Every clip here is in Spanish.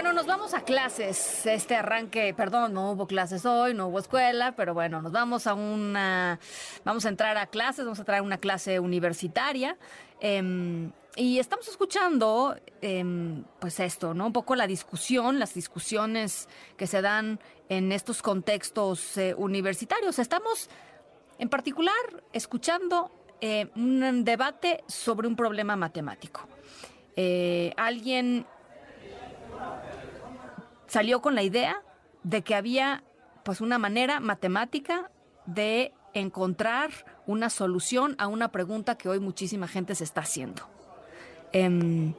Bueno, nos vamos a clases. Este arranque, perdón, no hubo clases hoy, no hubo escuela, pero bueno, nos vamos a una, vamos a entrar a clases, vamos a traer una clase universitaria. Em, y estamos escuchando, em, pues esto, ¿no? Un poco la discusión, las discusiones que se dan en estos contextos eh, universitarios. Estamos, en particular, escuchando eh, un debate sobre un problema matemático. Eh, alguien salió con la idea de que había pues una manera matemática de encontrar una solución a una pregunta que hoy muchísima gente se está haciendo. Em,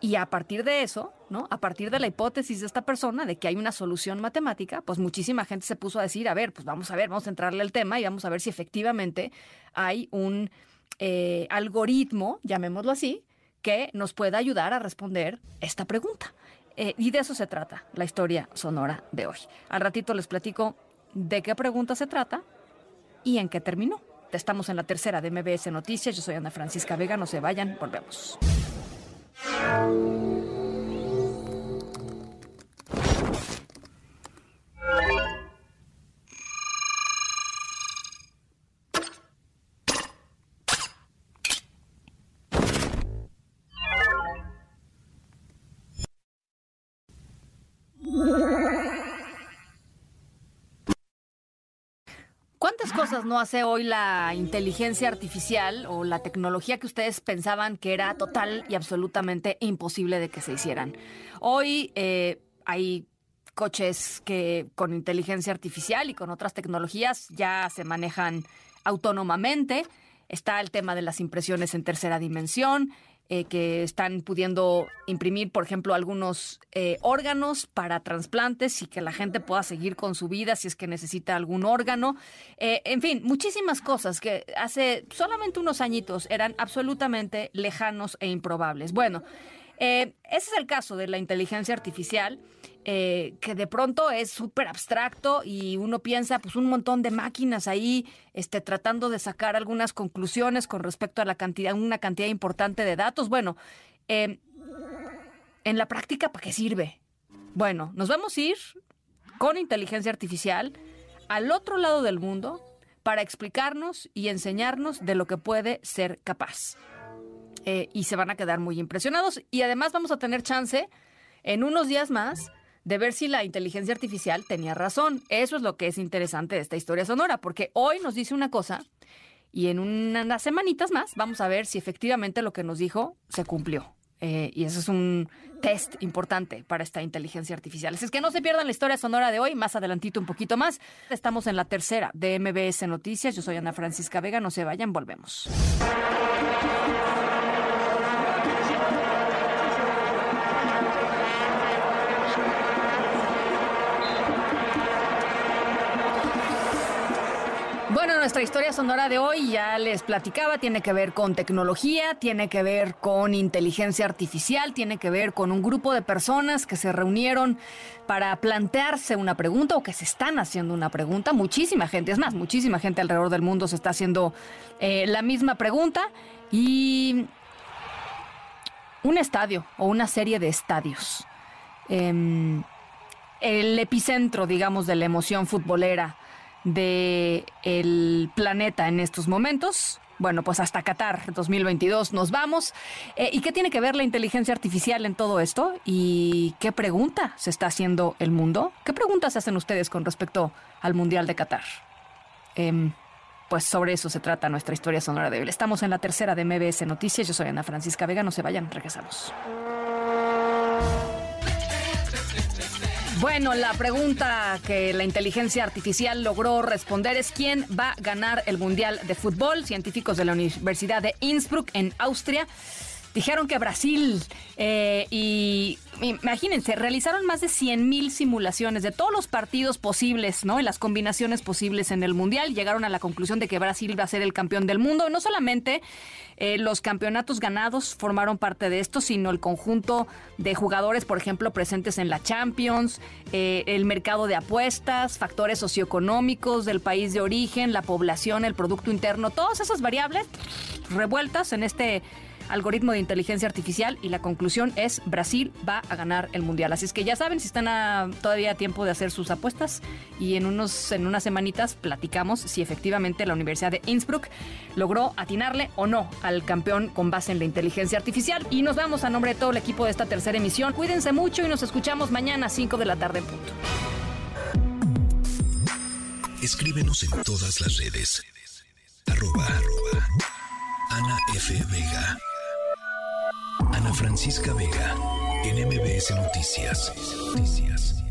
y a partir de eso, ¿no? A partir de la hipótesis de esta persona de que hay una solución matemática, pues muchísima gente se puso a decir, a ver, pues vamos a ver, vamos a entrarle al tema y vamos a ver si efectivamente hay un eh, algoritmo, llamémoslo así, que nos pueda ayudar a responder esta pregunta. Eh, y de eso se trata la historia sonora de hoy. Al ratito les platico de qué pregunta se trata y en qué terminó. Estamos en la tercera de MBS Noticias. Yo soy Ana Francisca Vega. No se vayan, volvemos. ¿Cuántas cosas no hace hoy la inteligencia artificial o la tecnología que ustedes pensaban que era total y absolutamente imposible de que se hicieran? Hoy eh, hay coches que con inteligencia artificial y con otras tecnologías ya se manejan autónomamente. Está el tema de las impresiones en tercera dimensión, eh, que están pudiendo imprimir, por ejemplo, algunos eh, órganos para trasplantes y que la gente pueda seguir con su vida si es que necesita algún órgano. Eh, en fin, muchísimas cosas que hace solamente unos añitos eran absolutamente lejanos e improbables. Bueno, ese es el caso de la inteligencia artificial. Que de pronto es súper abstracto y uno piensa, pues un montón de máquinas ahí este, tratando de sacar algunas conclusiones con respecto a la cantidad, una cantidad importante de datos. Bueno, en la práctica, ¿para qué sirve? Bueno, nos vamos a ir con inteligencia artificial al otro lado del mundo para explicarnos y enseñarnos de lo que puede ser capaz. Eh, y se van a quedar muy impresionados. Y además vamos a tener chance en unos días más de ver si la inteligencia artificial tenía razón. Eso es lo que es interesante de esta historia sonora, porque hoy nos dice una cosa y en unas semanitas más vamos a ver si efectivamente lo que nos dijo se cumplió. Eh, y eso es un test importante para esta inteligencia artificial. Así es que no se pierdan la historia sonora de hoy, más adelantito un poquito más. Estamos en la tercera de MBS Noticias. Yo soy Ana Francisca Vega. No se vayan, volvemos. Bueno, nuestra historia sonora de hoy ya les platicaba, tiene que ver con tecnología, tiene que ver con inteligencia artificial, tiene que ver con un grupo de personas que se reunieron para plantearse una pregunta o que se están haciendo una pregunta. Muchísima gente, es más, muchísima gente alrededor del mundo se está haciendo eh, la misma pregunta y un estadio o una serie de estadios. Eh, el epicentro, digamos, de la emoción futbolera del el planeta en estos momentos. Bueno, pues hasta Qatar 2022 nos vamos. Eh, ¿Y qué tiene que ver la inteligencia artificial en todo esto? ¿Y qué pregunta se está haciendo el mundo? ¿Qué preguntas hacen ustedes con respecto al Mundial de Qatar? Em, pues sobre eso se trata nuestra historia sonora de. Estamos en la tercera de MBS Noticias. Yo soy Ana Francisca Vega. No se vayan, regresamos. Bueno, la pregunta que la inteligencia artificial logró responder es quién va a ganar el Mundial de Fútbol. Científicos de la Universidad de Innsbruck en Austria dijeron que Brasil eh, y imagínense, realizaron más de 100 mil simulaciones de todos los partidos posibles, ¿no? Y las combinaciones posibles en el Mundial. Llegaron a la conclusión de que Brasil va a ser el campeón del mundo. No solamente eh, los campeonatos ganados formaron parte de esto, sino el conjunto de jugadores, por ejemplo, presentes en la Champions, eh, el mercado de apuestas, factores socioeconómicos del país de origen, la población, el Producto Interno, todas esas variables revueltas en este algoritmo de inteligencia artificial y la conclusión es Brasil va a ganar el mundial. Así es que ya saben si están todavía a tiempo de hacer sus apuestas y en unos en unas semanitas platicamos si efectivamente la Universidad de Innsbruck logró atinarle o no al campeón con base en la inteligencia artificial. Y nos vamos a nombre de todo el equipo de esta tercera emisión. Cuídense mucho y nos escuchamos mañana a 5 de la tarde en punto. Escríbenos en todas las redes. Arroba, Ana F. Vega. Francisca Vega, en MBS Noticias. Noticias.